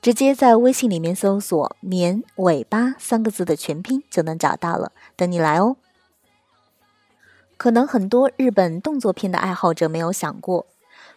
直接在微信里面搜索“绵尾巴”三个字的全拼就能找到了，等你来哦。可能很多日本动作片的爱好者没有想过，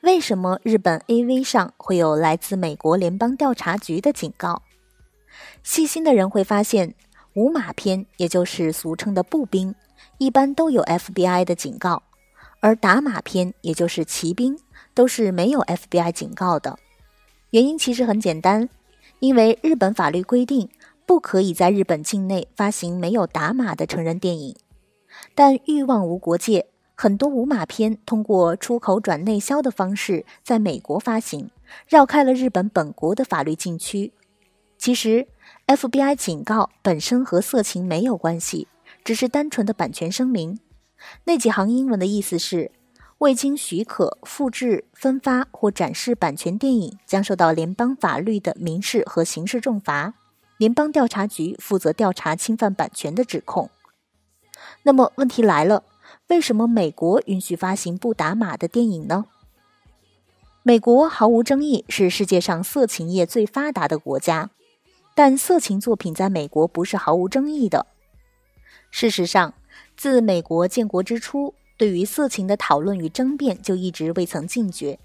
为什么日本 AV 上会有来自美国联邦调查局的警告？细心的人会发现，无马片，也就是俗称的步兵，一般都有 FBI 的警告；而打马片，也就是骑兵，都是没有 FBI 警告的。原因其实很简单，因为日本法律规定不可以在日本境内发行没有打码的成人电影。但欲望无国界，很多无码片通过出口转内销的方式在美国发行，绕开了日本本国的法律禁区。其实，FBI 警告本身和色情没有关系，只是单纯的版权声明。那几行英文的意思是。未经许可复制、分发或展示版权电影将受到联邦法律的民事和刑事重罚。联邦调查局负责调查侵犯版权的指控。那么问题来了，为什么美国允许发行不打码的电影呢？美国毫无争议是世界上色情业最发达的国家，但色情作品在美国不是毫无争议的。事实上，自美国建国之初。对于色情的讨论与争辩就一直未曾禁绝，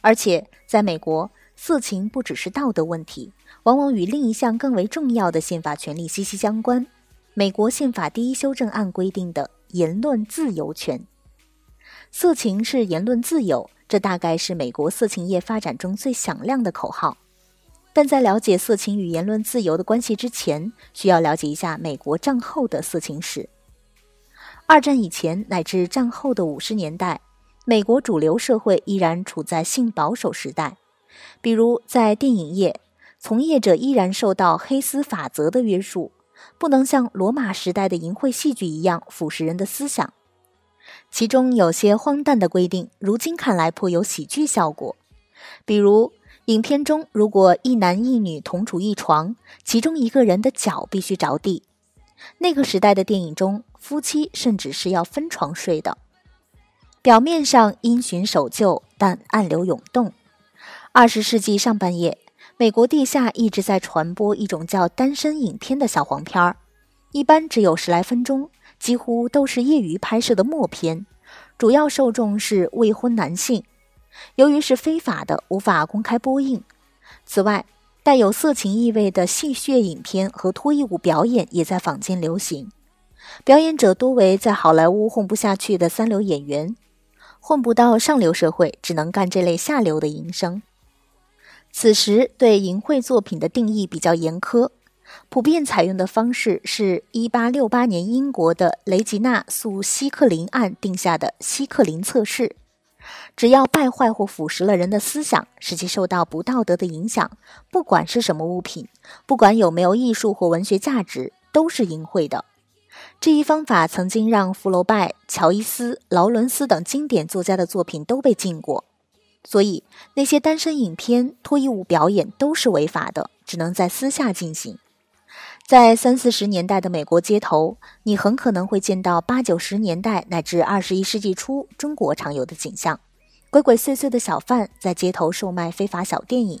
而且在美国，色情不只是道德问题，往往与另一项更为重要的宪法权利息息相关——美国宪法第一修正案规定的言论自由权。色情是言论自由，这大概是美国色情业发展中最响亮的口号。但在了解色情与言论自由的关系之前，需要了解一下美国战后的色情史。二战以前乃至战后的五十年代，美国主流社会依然处在性保守时代。比如，在电影业，从业者依然受到黑丝法则的约束，不能像罗马时代的淫秽戏剧一样腐蚀人的思想。其中有些荒诞的规定，如今看来颇有喜剧效果。比如，影片中如果一男一女同处一床，其中一个人的脚必须着地。那个时代的电影中，夫妻甚至是要分床睡的。表面上因循守旧，但暗流涌动。二十世纪上半叶，美国地下一直在传播一种叫“单身影片”的小黄片儿，一般只有十来分钟，几乎都是业余拍摄的默片，主要受众是未婚男性。由于是非法的，无法公开播映。此外，带有色情意味的戏谑影片和脱衣舞表演也在坊间流行，表演者多为在好莱坞混不下去的三流演员，混不到上流社会，只能干这类下流的营生。此时对淫秽作品的定义比较严苛，普遍采用的方式是1868年英国的雷吉娜诉希克林案定下的希克林测试。只要败坏或腐蚀了人的思想，使其受到不道德的影响，不管是什么物品，不管有没有艺术或文学价值，都是淫秽的。这一方法曾经让福楼拜、乔伊斯、劳伦斯等经典作家的作品都被禁过。所以，那些单身影片、脱衣舞表演都是违法的，只能在私下进行。在三四十年代的美国街头，你很可能会见到八九十年代乃至二十一世纪初中国常有的景象：鬼鬼祟祟的小贩在街头售卖非法小电影。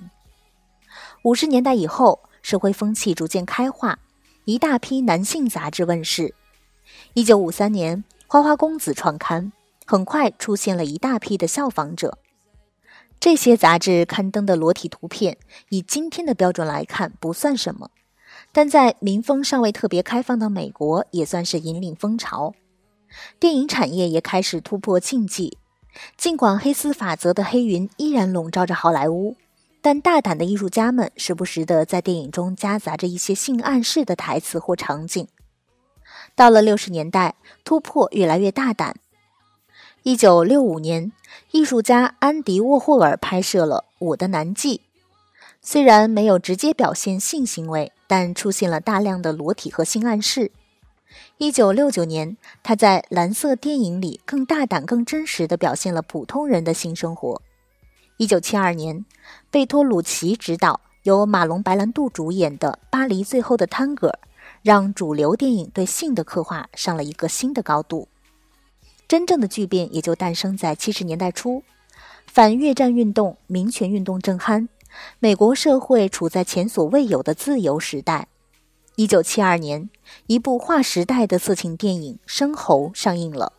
五十年代以后，社会风气逐渐开化，一大批男性杂志问世。一九五三年，《花花公子》创刊，很快出现了一大批的效仿者。这些杂志刊登的裸体图片，以今天的标准来看，不算什么。但在民风尚未特别开放的美国，也算是引领风潮。电影产业也开始突破禁忌。尽管黑丝法则的黑云依然笼罩着好莱坞，但大胆的艺术家们时不时地在电影中夹杂着一些性暗示的台词或场景。到了六十年代，突破越来越大胆。一九六五年，艺术家安迪沃霍尔拍摄了《我的男妓》，虽然没有直接表现性行为。但出现了大量的裸体和性暗示，一九六九年，他在《蓝色电影》里更大胆、更真实地表现了普通人的性生活。一九七二年，贝托鲁奇执导、由马龙·白兰度主演的《巴黎最后的探戈》，让主流电影对性的刻画上了一个新的高度。真正的巨变也就诞生在七十年代初，反越战运动、民权运动正酣，美国社会处在前所未有的自由时代。一九七二年，一部划时代的色情电影《生猴》上映了。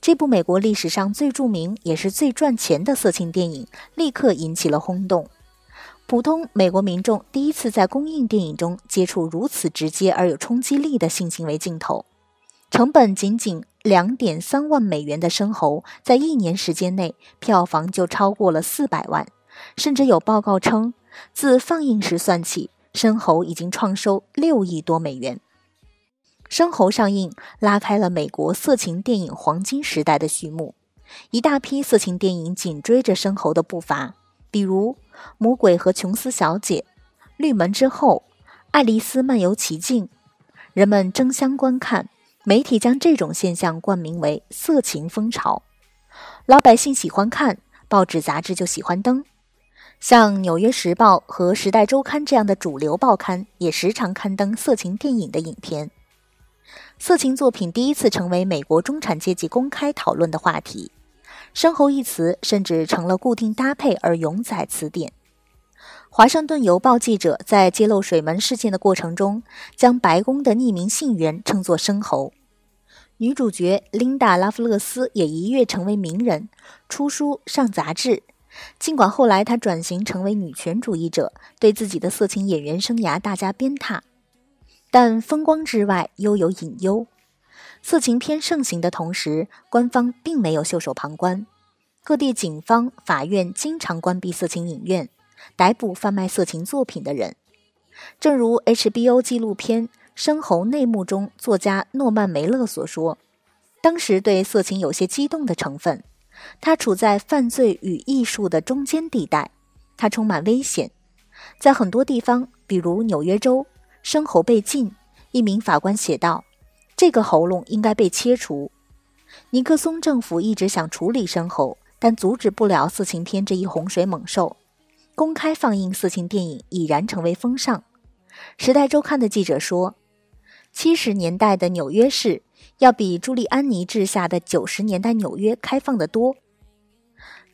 这部美国历史上最著名也是最赚钱的色情电影，立刻引起了轰动。普通美国民众第一次在公映电影中接触如此直接而有冲击力的性行为镜头。成本仅仅两点三万美元的《生猴》，在一年时间内票房就超过了四百万，甚至有报告称，自放映时算起。生猴已经创收六亿多美元。生猴上映，拉开了美国色情电影黄金时代的序幕。一大批色情电影紧追着生猴的步伐，比如《魔鬼和琼斯小姐》《绿门之后》《爱丽丝漫游奇境》，人们争相观看。媒体将这种现象冠名为“色情风潮”。老百姓喜欢看，报纸杂志就喜欢登。像《纽约时报》和《时代周刊》这样的主流报刊也时常刊登色情电影的影片。色情作品第一次成为美国中产阶级公开讨论的话题，“生猴”一词甚至成了固定搭配而永载词典。华盛顿邮报记者在揭露水门事件的过程中，将白宫的匿名信源称作“生猴”。女主角琳达·拉夫勒斯也一跃成为名人，出书上杂志。尽管后来她转型成为女权主义者，对自己的色情演员生涯大加鞭挞，但风光之外又有隐忧。色情片盛行的同时，官方并没有袖手旁观，各地警方、法院经常关闭色情影院，逮捕贩卖色情作品的人。正如 HBO 纪录片《生猴内幕》中作家诺曼梅勒所说：“当时对色情有些激动的成分。”它处在犯罪与艺术的中间地带，它充满危险。在很多地方，比如纽约州，生喉被禁。一名法官写道：“这个喉咙应该被切除。”尼克松政府一直想处理生喉，但阻止不了色情片这一洪水猛兽。公开放映色情电影已然成为风尚。《时代周刊》的记者说：“七十年代的纽约市。”要比朱利安尼治下的九十年代纽约开放得多。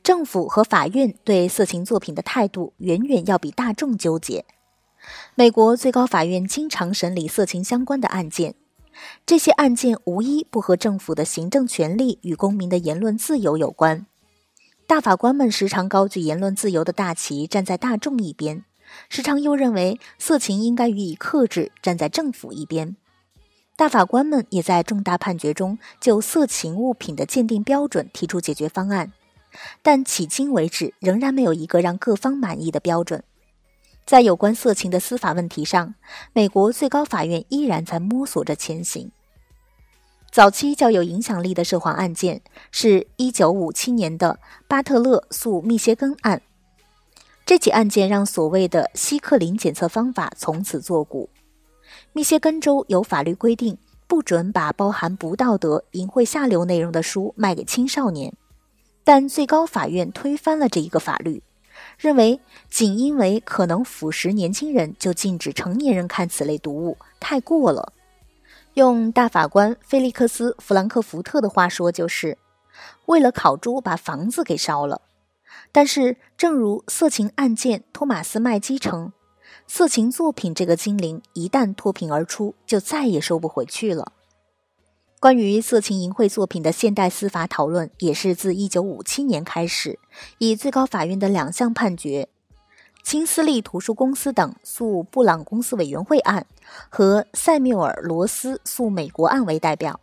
政府和法院对色情作品的态度远远要比大众纠结。美国最高法院经常审理色情相关的案件，这些案件无一不和政府的行政权力与公民的言论自由有关。大法官们时常高举言论自由的大旗，站在大众一边；时常又认为色情应该予以克制，站在政府一边。大法官们也在重大判决中就色情物品的鉴定标准提出解决方案，但迄今为止仍然没有一个让各方满意的标准。在有关色情的司法问题上，美国最高法院依然在摸索着前行。早期较有影响力的涉黄案件是1957年的巴特勒诉密歇根案，这起案件让所谓的希克林检测方法从此作古。密歇根州有法律规定，不准把包含不道德、淫秽、下流内容的书卖给青少年，但最高法院推翻了这一个法律，认为仅因为可能腐蚀年轻人就禁止成年人看此类读物，太过了。用大法官菲利克斯·弗兰克福特的话说，就是为了烤猪把房子给烧了。但是，正如色情案件托马斯·麦基称。色情作品这个精灵一旦脱贫而出，就再也收不回去了。关于色情淫秽作品的现代司法讨论，也是自1957年开始，以最高法院的两项判决——金斯利图书公司等诉布朗公司委员会案和塞缪尔罗斯诉美国案为代表。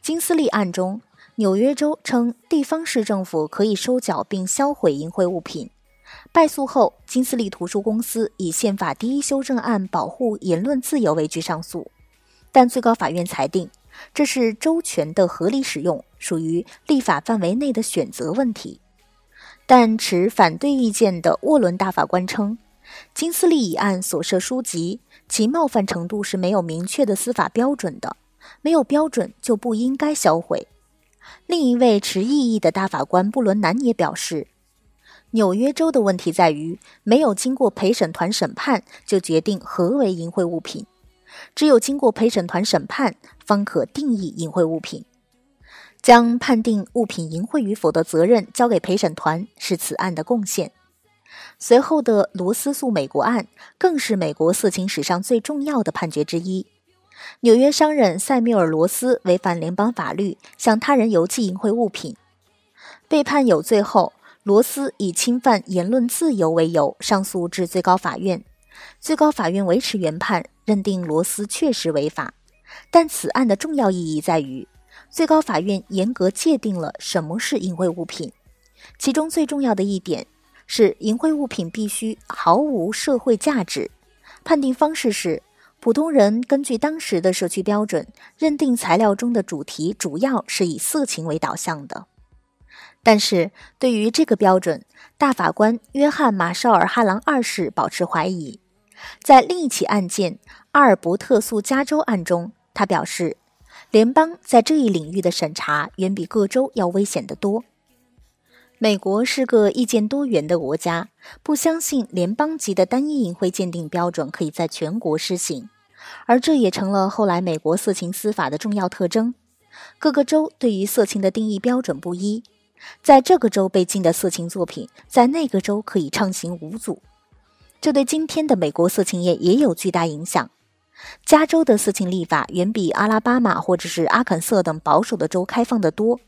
金斯利案中，纽约州称地方市政府可以收缴并销毁淫秽物品。败诉后，金斯利图书公司以宪法第一修正案保护言论自由为据上诉，但最高法院裁定这是周全的合理使用，属于立法范围内的选择问题。但持反对意见的沃伦大法官称，金斯利一案所涉书籍其冒犯程度是没有明确的司法标准的，没有标准就不应该销毁。另一位持异议的大法官布伦南也表示，纽约州的问题在于没有经过陪审团审判就决定何为淫秽物品，只有经过陪审团审判方可定义淫秽物品。将判定物品淫秽与否的责任交给陪审团是此案的贡献。随后的罗斯诉美国案更是美国色情史上最重要的判决之一。纽约商人塞缪尔·罗斯违反联邦法律，向他人邮寄淫秽物品，被判有罪后，罗斯以侵犯言论自由为由上诉至最高法院。最高法院维持原判，认定罗斯确实违法。但此案的重要意义在于。最高法院严格界定了什么是淫秽物品，其中最重要的一点是，淫秽物品必须毫无社会价值。判定方式是，普通人根据当时的社区标准，认定材料中的主题主要是以色情为导向的。但是，对于这个标准，大法官约翰·马绍尔·哈朗二世保持怀疑。在另一起案件——阿尔伯特诉加州案中，他表示。联邦在这一领域的审查远比各州要危险得多。美国是个意见多元的国家，不相信联邦级的单一淫秽鉴定标准可以在全国施行，而这也成了后来美国色情司法的重要特征。各个州对于色情的定义标准不一，在这个州被禁的色情作品，在那个州可以畅行无阻，这对今天的美国色情业也有巨大影响。加州的色情立法远比阿拉巴马或者是阿肯色等保守的州开放得多。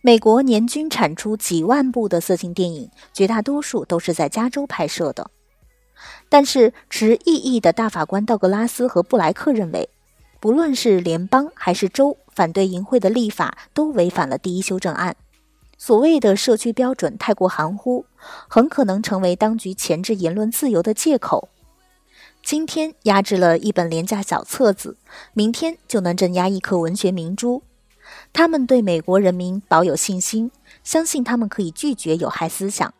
美国年均产出几万部的色情电影，绝大多数都是在加州拍摄的。但是持异议的大法官道格拉斯和布莱克认为，不论是联邦还是州，反对淫秽的立法都违反了第一修正案。所谓的社区标准太过含糊，很可能成为当局钳制言论自由的借口。今天压制了一本廉价小册子，明天就能镇压一颗文学明珠。他们对美国人民保有信心，相信他们可以拒绝有害思想。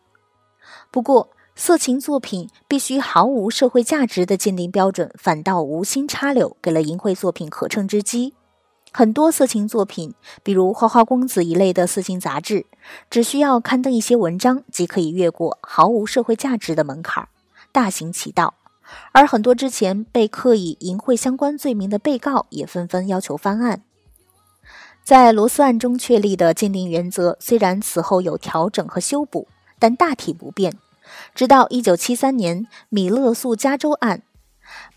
不过，色情作品必须毫无社会价值的鉴定标准，反倒无心插柳，给了淫秽作品可乘之机。很多色情作品，比如《花花公子》一类的色情杂志，只需要刊登一些文章，即可以越过毫无社会价值的门槛，大行其道。而很多之前被刻以淫秽相关罪名的被告也纷纷要求翻案。在罗斯案中确立的鉴定原则虽然此后有调整和修补，但大体不变。直到1973年米勒诉加州案，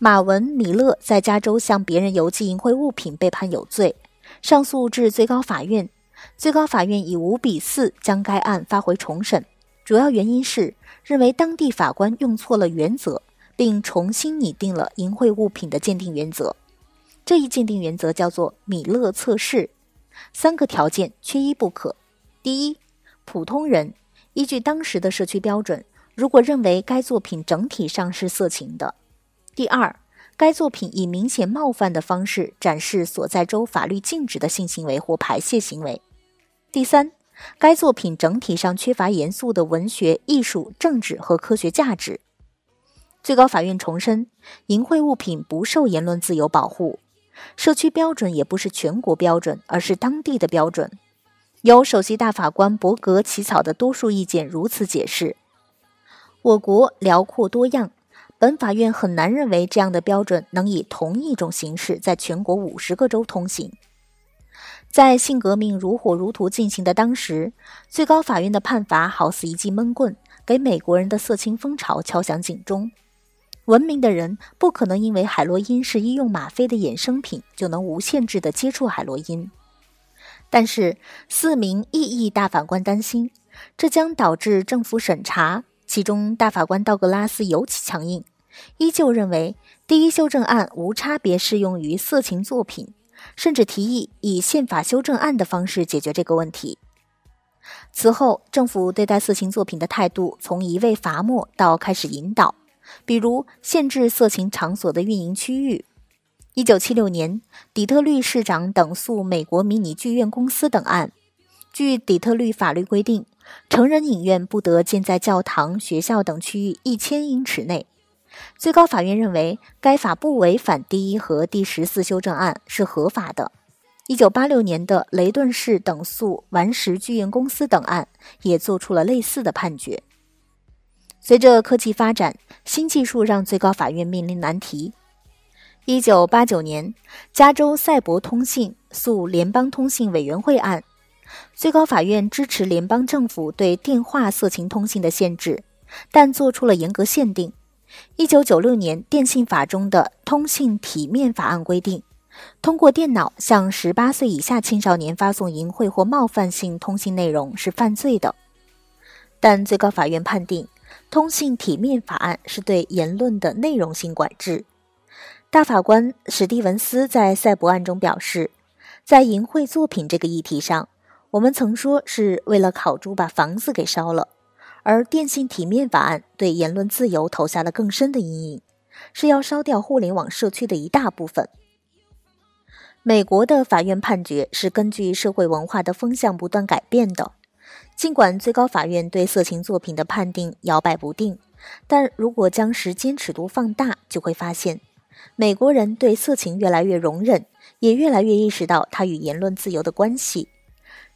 马文·米勒在加州向别人邮寄淫秽物品被判有罪，上诉至最高法院。最高法院以五比四将该案发回重审，主要原因是认为当地法官用错了原则。并重新拟定了淫秽物品的鉴定原则。这一鉴定原则叫做米勒测试，三个条件缺一不可。第一，普通人依据当时的社区标准，如果认为该作品整体上是色情的；第二，该作品以明显冒犯的方式展示所在州法律禁止的性行为或排泄行为；第三，该作品整体上缺乏严肃的文学、艺术、政治和科学价值。最高法院重申，淫秽物品不受言论自由保护，社区标准也不是全国标准，而是当地的标准。由首席大法官伯格起草的多数意见如此解释：我国辽阔多样，本法院很难认为这样的标准能以同一种形式在全国五十个州通行。在性革命如火如荼进行的当时，最高法院的判罚好似一记闷棍，给美国人的色情风潮敲响警钟。文明的人不可能因为海洛因是医用吗啡的衍生品，就能无限制地接触海洛因。但是，四名异议大法官担心，这将导致政府审查。其中，大法官道格拉斯尤其强硬，依旧认为第一修正案无差别适用于色情作品，甚至提议以宪法修正案的方式解决这个问题。此后，政府对待色情作品的态度从一味罚没到开始引导。比如限制色情场所的运营区域。一九七六年，底特律市长等诉美国迷你剧院公司等案。据底特律法律规定，成人影院不得建在教堂、学校等区域一千英尺内。最高法院认为该法不违反第一和第十四修正案，是合法的。一九八六年的雷顿市等诉顽石巨岩公司等案也做出了类似的判决。随着科技发展，新技术让最高法院面临难题。一九八九年，加州赛博通信诉联邦通信委员会案，最高法院支持联邦政府对电话色情通信的限制，但做出了严格限定。一九九六年，电信法中的通信体面法案规定。通过电脑向十八岁以下青少年发送淫秽或冒犯性通信内容是犯罪的，但最高法院判定《通信体面法案》是对言论的内容性管制。大法官史蒂文斯在赛博案中表示，在淫秽作品这个议题上，我们曾说是为了烤猪把房子给烧了，而电信体面法案对言论自由投下了更深的阴影，是要烧掉互联网社区的一大部分。美国的法院判决是根据社会文化的风向不断改变的。尽管最高法院对色情作品的判定摇摆不定，但如果将时间尺度放大，就会发现，美国人对色情越来越容忍，也越来越意识到它与言论自由的关系。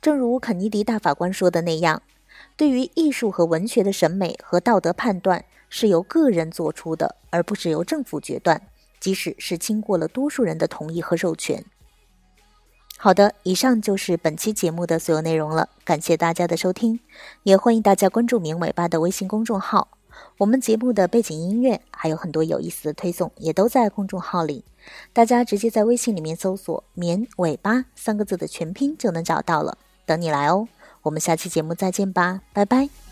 正如肯尼迪大法官说的那样，对于艺术和文学的审美和道德判断是由个人做出的，而不是由政府决断，即使是经过了多数人的同意和授权。好的，以上就是本期节目的所有内容了，感谢大家的收听，也欢迎大家关注“明尾巴”的微信公众号。我们节目的背景音乐还有很多有意思的推送，也都在公众号里，大家直接在微信里面搜索“棉尾巴”三个字的全拼就能找到了，等你来哦。我们下期节目再见吧，拜拜。